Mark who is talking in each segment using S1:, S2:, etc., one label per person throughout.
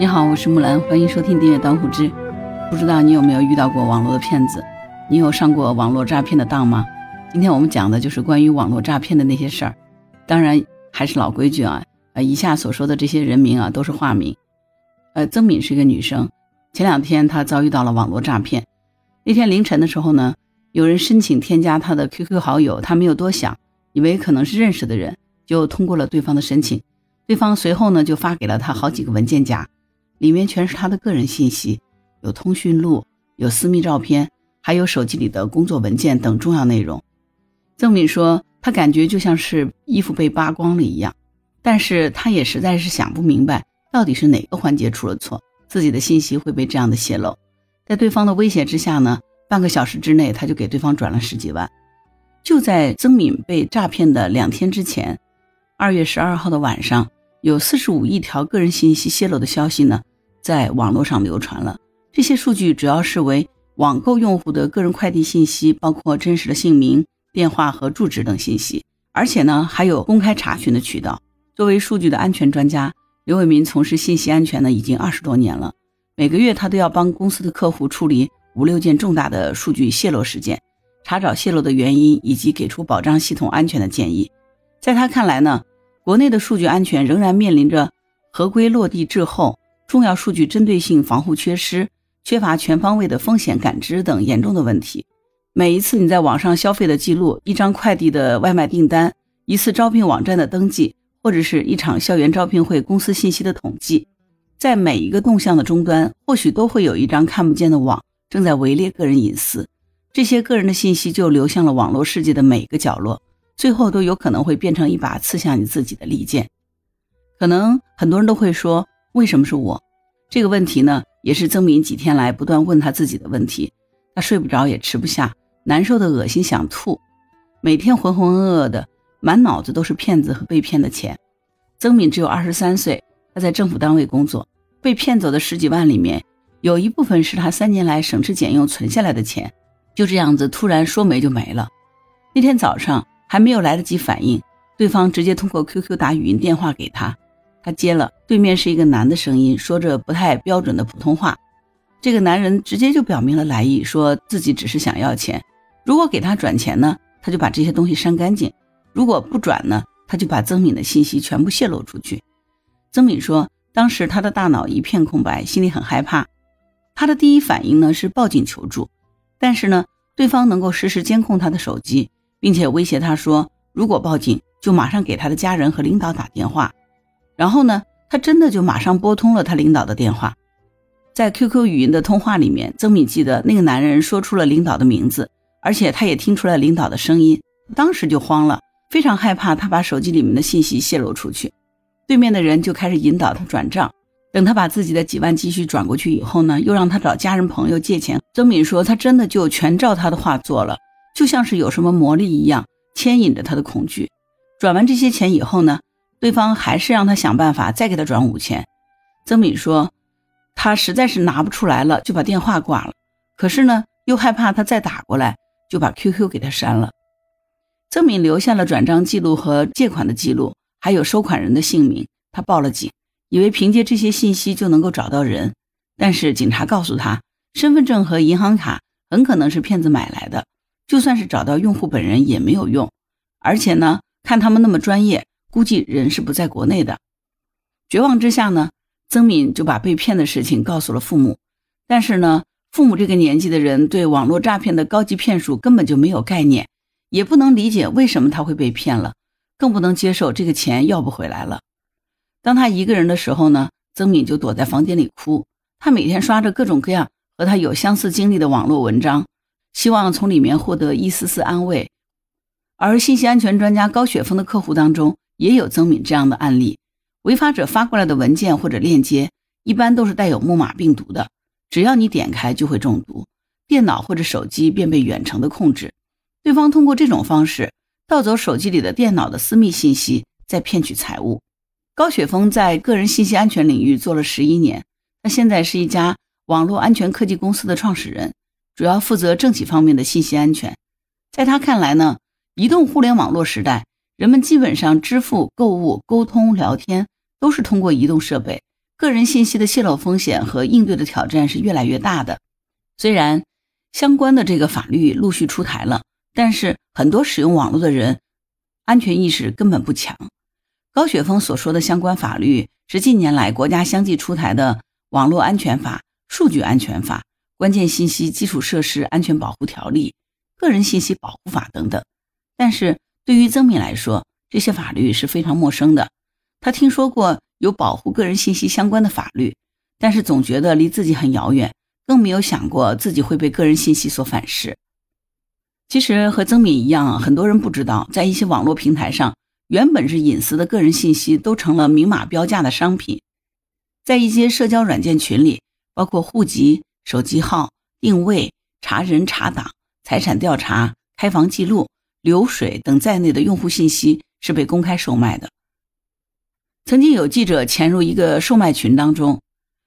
S1: 你好，我是木兰，欢迎收听订阅当户知。不知道你有没有遇到过网络的骗子？你有上过网络诈骗的当吗？今天我们讲的就是关于网络诈骗的那些事儿。当然还是老规矩啊，呃，以下所说的这些人名啊都是化名。呃，曾敏是一个女生，前两天她遭遇到了网络诈骗。那天凌晨的时候呢，有人申请添加她的 QQ 好友，她没有多想，以为可能是认识的人，就通过了对方的申请。对方随后呢就发给了她好几个文件夹。里面全是他的个人信息，有通讯录，有私密照片，还有手机里的工作文件等重要内容。曾敏说，他感觉就像是衣服被扒光了一样，但是他也实在是想不明白，到底是哪个环节出了错，自己的信息会被这样的泄露。在对方的威胁之下呢，半个小时之内他就给对方转了十几万。就在曾敏被诈骗的两天之前，二月十二号的晚上，有四十五亿条个人信息泄露的消息呢。在网络上流传了这些数据，主要是为网购用户的个人快递信息，包括真实的姓名、电话和住址等信息，而且呢还有公开查询的渠道。作为数据的安全专家，刘伟民从事信息安全呢已经二十多年了，每个月他都要帮公司的客户处理五六件重大的数据泄露事件，查找泄露的原因以及给出保障系统安全的建议。在他看来呢，国内的数据安全仍然面临着合规落地滞后。重要数据针对性防护缺失，缺乏全方位的风险感知等严重的问题。每一次你在网上消费的记录，一张快递的外卖订单，一次招聘网站的登记，或者是一场校园招聘会公司信息的统计，在每一个动向的终端，或许都会有一张看不见的网正在围猎个人隐私。这些个人的信息就流向了网络世界的每一个角落，最后都有可能会变成一把刺向你自己的利剑。可能很多人都会说。为什么是我？这个问题呢，也是曾敏几天来不断问他自己的问题。他睡不着，也吃不下，难受的恶心想吐，每天浑浑噩噩的，满脑子都是骗子和被骗的钱。曾敏只有二十三岁，他在政府单位工作，被骗走的十几万里面，有一部分是他三年来省吃俭用存下来的钱，就这样子突然说没就没了。那天早上还没有来得及反应，对方直接通过 QQ 打语音电话给他。他接了，对面是一个男的声音，说着不太标准的普通话。这个男人直接就表明了来意，说自己只是想要钱，如果给他转钱呢，他就把这些东西删干净；如果不转呢，他就把曾敏的信息全部泄露出去。曾敏说，当时他的大脑一片空白，心里很害怕。他的第一反应呢是报警求助，但是呢，对方能够实时监控他的手机，并且威胁他说，如果报警，就马上给他的家人和领导打电话。然后呢，他真的就马上拨通了他领导的电话，在 QQ 语音的通话里面，曾敏记得那个男人说出了领导的名字，而且他也听出来领导的声音，当时就慌了，非常害怕他把手机里面的信息泄露出去。对面的人就开始引导他转账，等他把自己的几万积蓄转过去以后呢，又让他找家人朋友借钱。曾敏说，他真的就全照他的话做了，就像是有什么魔力一样，牵引着他的恐惧。转完这些钱以后呢？对方还是让他想办法再给他转五千。曾敏说，他实在是拿不出来了，就把电话挂了。可是呢，又害怕他再打过来，就把 QQ 给他删了。曾敏留下了转账记录和借款的记录，还有收款人的姓名。他报了警，以为凭借这些信息就能够找到人。但是警察告诉他，身份证和银行卡很可能是骗子买来的，就算是找到用户本人也没有用。而且呢，看他们那么专业。估计人是不在国内的，绝望之下呢，曾敏就把被骗的事情告诉了父母。但是呢，父母这个年纪的人对网络诈骗的高级骗术根本就没有概念，也不能理解为什么他会被骗了，更不能接受这个钱要不回来了。当他一个人的时候呢，曾敏就躲在房间里哭。他每天刷着各种各样和他有相似经历的网络文章，希望从里面获得一丝丝安慰。而信息安全专家高雪峰的客户当中，也有曾敏这样的案例，违法者发过来的文件或者链接，一般都是带有木马病毒的，只要你点开就会中毒，电脑或者手机便被远程的控制，对方通过这种方式盗走手机里的电脑的私密信息，再骗取财物。高雪峰在个人信息安全领域做了十一年，他现在是一家网络安全科技公司的创始人，主要负责政企方面的信息安全。在他看来呢，移动互联网络时代。人们基本上支付、购物、沟通、聊天都是通过移动设备，个人信息的泄露风险和应对的挑战是越来越大的。虽然相关的这个法律陆续出台了，但是很多使用网络的人安全意识根本不强。高雪峰所说的相关法律是近年来国家相继出台的《网络安全法》《数据安全法》《关键信息基础设施安全保护条例》《个人信息保护法》等等。但是对于曾敏来说，这些法律是非常陌生的。他听说过有保护个人信息相关的法律，但是总觉得离自己很遥远。更没有想过自己会被个人信息所反噬。其实和曾敏一样，很多人不知道，在一些网络平台上，原本是隐私的个人信息都成了明码标价的商品。在一些社交软件群里，包括户籍、手机号、定位、查人查档、财产调查、开房记录、流水等在内的用户信息是被公开售卖的。曾经有记者潜入一个售卖群当中。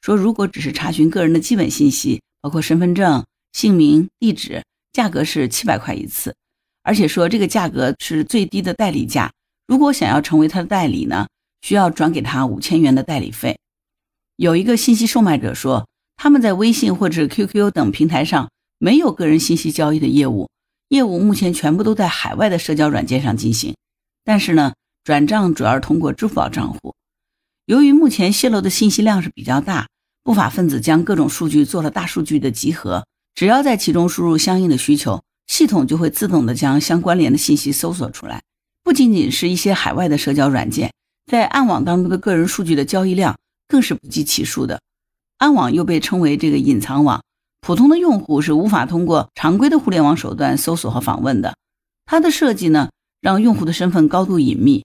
S1: 说，如果只是查询个人的基本信息，包括身份证、姓名、地址，价格是七百块一次，而且说这个价格是最低的代理价。如果想要成为他的代理呢，需要转给他五千元的代理费。有一个信息售卖者说，他们在微信或者 QQ 等平台上没有个人信息交易的业务，业务目前全部都在海外的社交软件上进行，但是呢，转账主要是通过支付宝账户。由于目前泄露的信息量是比较大。不法分子将各种数据做了大数据的集合，只要在其中输入相应的需求，系统就会自动的将相关联的信息搜索出来。不仅仅是一些海外的社交软件，在暗网当中的个人数据的交易量更是不计其数的。暗网又被称为这个隐藏网，普通的用户是无法通过常规的互联网手段搜索和访问的。它的设计呢，让用户的身份高度隐秘，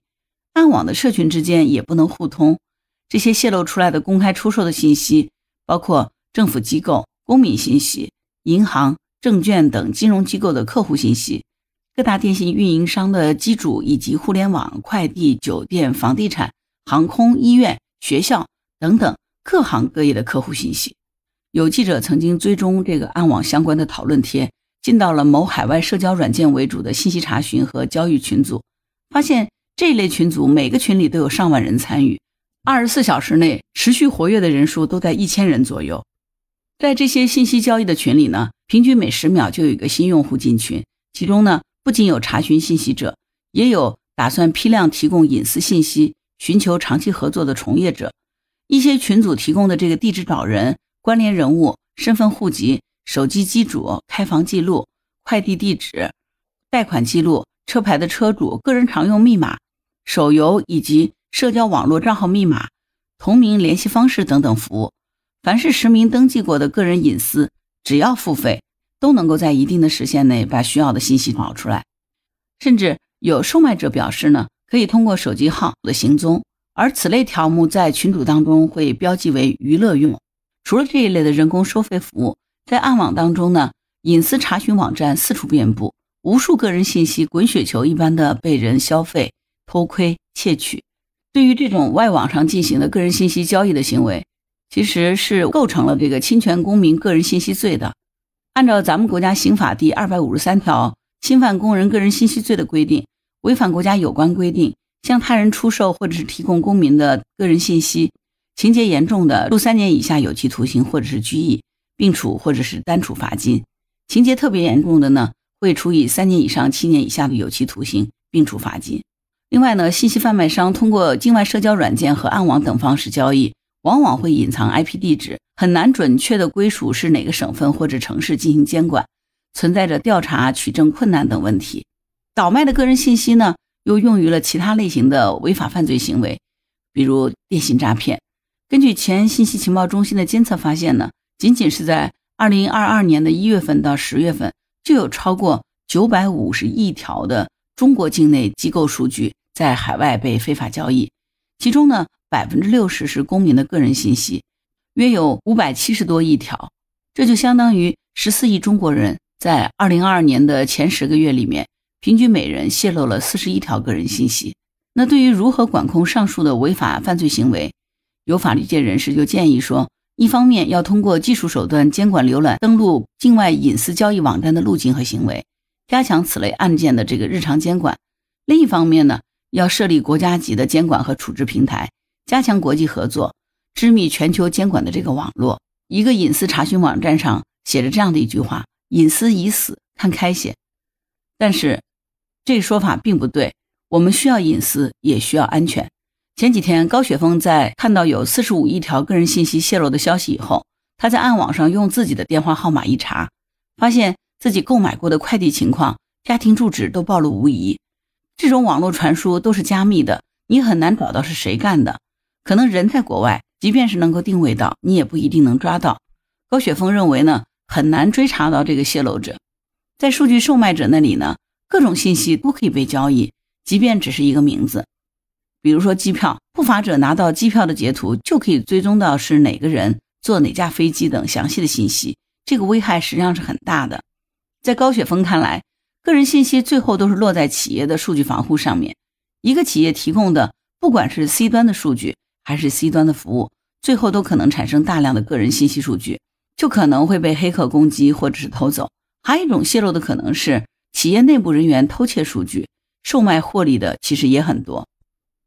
S1: 暗网的社群之间也不能互通。这些泄露出来的公开出售的信息，包括政府机构、公民信息、银行、证券等金融机构的客户信息、各大电信运营商的机主以及互联网、快递、酒店、房地产、航空、医院、学校等等各行各业的客户信息。有记者曾经追踪这个暗网相关的讨论贴，进到了某海外社交软件为主的信息查询和交易群组，发现这一类群组每个群里都有上万人参与。二十四小时内持续活跃的人数都在一千人左右，在这些信息交易的群里呢，平均每十秒就有一个新用户进群。其中呢，不仅有查询信息者，也有打算批量提供隐私信息、寻求长期合作的从业者。一些群组提供的这个地址找人、关联人物、身份、户籍、手机机主、开房记录、快递地址、贷款记录、车牌的车主、个人常用密码、手游以及。社交网络账号密码、同名联系方式等等服务，凡是实名登记过的个人隐私，只要付费，都能够在一定的时限内把需要的信息找出来。甚至有售卖者表示呢，可以通过手机号的行踪，而此类条目在群组当中会标记为娱乐用。除了这一类的人工收费服务，在暗网当中呢，隐私查询网站四处遍布，无数个人信息滚雪球一般的被人消费、偷窥、窃取。对于这种外网上进行的个人信息交易的行为，其实是构成了这个侵权公民个人信息罪的。按照咱们国家刑法第二百五十三条侵犯公人个人信息罪的规定，违反国家有关规定，向他人出售或者是提供公民的个人信息，情节严重的，处三年以下有期徒刑或者是拘役，并处或者是单处罚金；情节特别严重的呢，会处以三年以上七年以下的有期徒刑，并处罚金。另外呢，信息贩卖商通过境外社交软件和暗网等方式交易，往往会隐藏 IP 地址，很难准确的归属是哪个省份或者城市进行监管，存在着调查取证困难等问题。倒卖的个人信息呢，又用于了其他类型的违法犯罪行为，比如电信诈骗。根据前信息情报中心的监测发现呢，仅仅是在2022年的一月份到十月份，就有超过950亿条的中国境内机构数据。在海外被非法交易，其中呢，百分之六十是公民的个人信息，约有五百七十多亿条，这就相当于十四亿中国人在二零二二年的前十个月里面，平均每人泄露了四十一条个人信息。那对于如何管控上述的违法犯罪行为，有法律界人士就建议说，一方面要通过技术手段监管浏览登录境外隐私交易网站的路径和行为，加强此类案件的这个日常监管；另一方面呢，要设立国家级的监管和处置平台，加强国际合作，织密全球监管的这个网络。一个隐私查询网站上写着这样的一句话：“隐私已死，看开些。”但是，这说法并不对。我们需要隐私，也需要安全。前几天，高雪峰在看到有四十五亿条个人信息泄露的消息以后，他在暗网上用自己的电话号码一查，发现自己购买过的快递情况、家庭住址都暴露无遗。这种网络传输都是加密的，你很难找到是谁干的。可能人在国外，即便是能够定位到，你也不一定能抓到。高雪峰认为呢，很难追查到这个泄露者。在数据售卖者那里呢，各种信息都可以被交易。即便只是一个名字，比如说机票，不法者拿到机票的截图就可以追踪到是哪个人坐哪架飞机等详细的信息，这个危害实际上是很大的。在高雪峰看来，个人信息最后都是落在企业的数据防护上面。一个企业提供的，不管是 C 端的数据还是 C 端的服务，最后都可能产生大量的个人信息数据，就可能会被黑客攻击或者是偷走。还有一种泄露的可能是企业内部人员偷窃数据。售卖获利的其实也很多，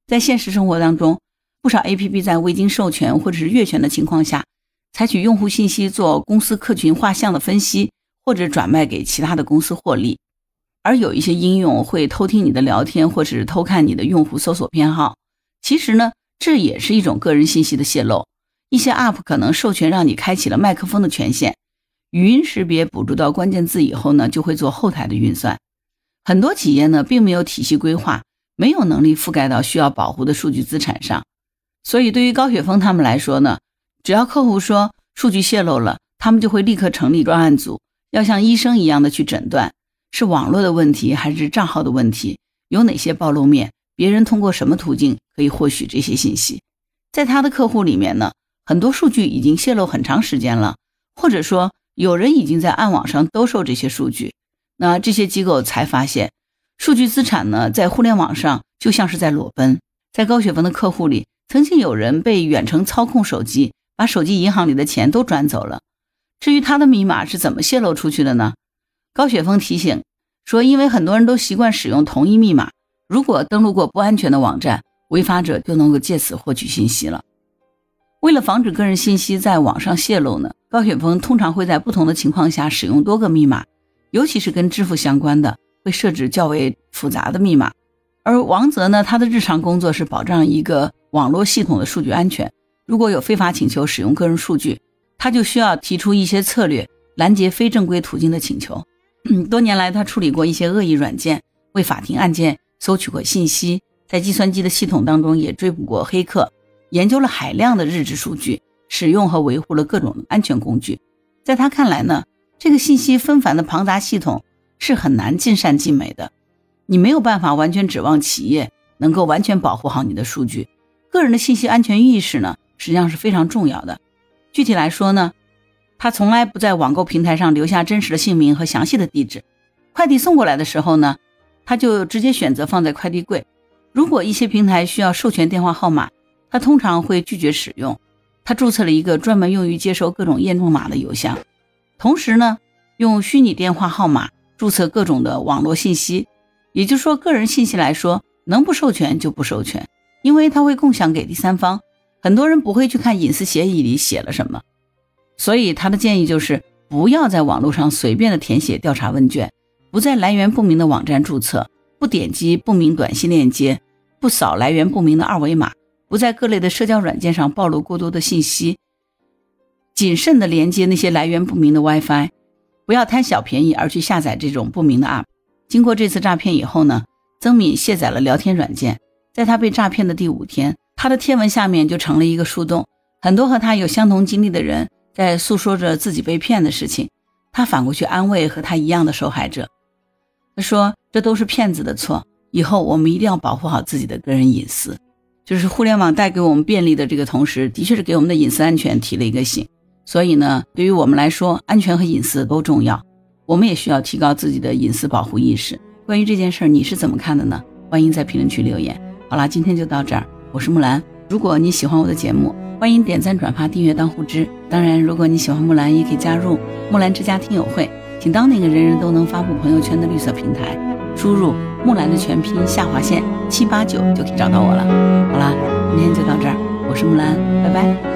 S1: 在现实生活当中，不少 APP 在未经授权或者是越权的情况下，采取用户信息做公司客群画像的分析，或者转卖给其他的公司获利。而有一些应用会偷听你的聊天，或者是偷看你的用户搜索偏好。其实呢，这也是一种个人信息的泄露。一些 App 可能授权让你开启了麦克风的权限，语音识别捕捉到关键字以后呢，就会做后台的运算。很多企业呢，并没有体系规划，没有能力覆盖到需要保护的数据资产上，所以对于高雪峰他们来说呢，只要客户说数据泄露了，他们就会立刻成立专案组，要像医生一样的去诊断，是网络的问题还是账号的问题，有哪些暴露面，别人通过什么途径可以获取这些信息，在他的客户里面呢，很多数据已经泄露很长时间了，或者说有人已经在暗网上兜售这些数据。那这些机构才发现，数据资产呢，在互联网上就像是在裸奔。在高雪峰的客户里，曾经有人被远程操控手机，把手机银行里的钱都转走了。至于他的密码是怎么泄露出去的呢？高雪峰提醒说，因为很多人都习惯使用同一密码，如果登录过不安全的网站，违法者就能够借此获取信息了。为了防止个人信息在网上泄露呢，高雪峰通常会在不同的情况下使用多个密码。尤其是跟支付相关的，会设置较为复杂的密码。而王泽呢，他的日常工作是保障一个网络系统的数据安全。如果有非法请求使用个人数据，他就需要提出一些策略，拦截非正规途径的请求。多年来，他处理过一些恶意软件，为法庭案件搜取过信息，在计算机的系统当中也追捕过黑客，研究了海量的日志数据，使用和维护了各种安全工具。在他看来呢。这个信息纷繁的庞杂系统是很难尽善尽美的，你没有办法完全指望企业能够完全保护好你的数据。个人的信息安全意识呢，实际上是非常重要的。具体来说呢，他从来不在网购平台上留下真实的姓名和详细的地址。快递送过来的时候呢，他就直接选择放在快递柜。如果一些平台需要授权电话号码，他通常会拒绝使用。他注册了一个专门用于接收各种验证码的邮箱。同时呢，用虚拟电话号码注册各种的网络信息，也就是说，个人信息来说，能不授权就不授权，因为它会共享给第三方。很多人不会去看隐私协议里写了什么，所以他的建议就是不要在网络上随便的填写调查问卷，不在来源不明的网站注册，不点击不明短信链接，不扫来源不明的二维码，不在各类的社交软件上暴露过多的信息。谨慎的连接那些来源不明的 WiFi，不要贪小便宜而去下载这种不明的 App。经过这次诈骗以后呢，曾敏卸载了聊天软件。在他被诈骗的第五天，他的贴文下面就成了一个树洞，很多和他有相同经历的人在诉说着自己被骗的事情。他反过去安慰和他一样的受害者，他说：“这都是骗子的错，以后我们一定要保护好自己的个人隐私。”就是互联网带给我们便利的这个同时，的确是给我们的隐私安全提了一个醒。所以呢，对于我们来说，安全和隐私都重要，我们也需要提高自己的隐私保护意识。关于这件事儿，你是怎么看的呢？欢迎在评论区留言。好啦，今天就到这儿，我是木兰。如果你喜欢我的节目，欢迎点赞、转发、订阅、当护知。当然，如果你喜欢木兰，也可以加入木兰之家听友会，请当那个人人都能发布朋友圈的绿色平台，输入木兰的全拼下划线七八九就可以找到我了。好啦，今天就到这儿，我是木兰，拜拜。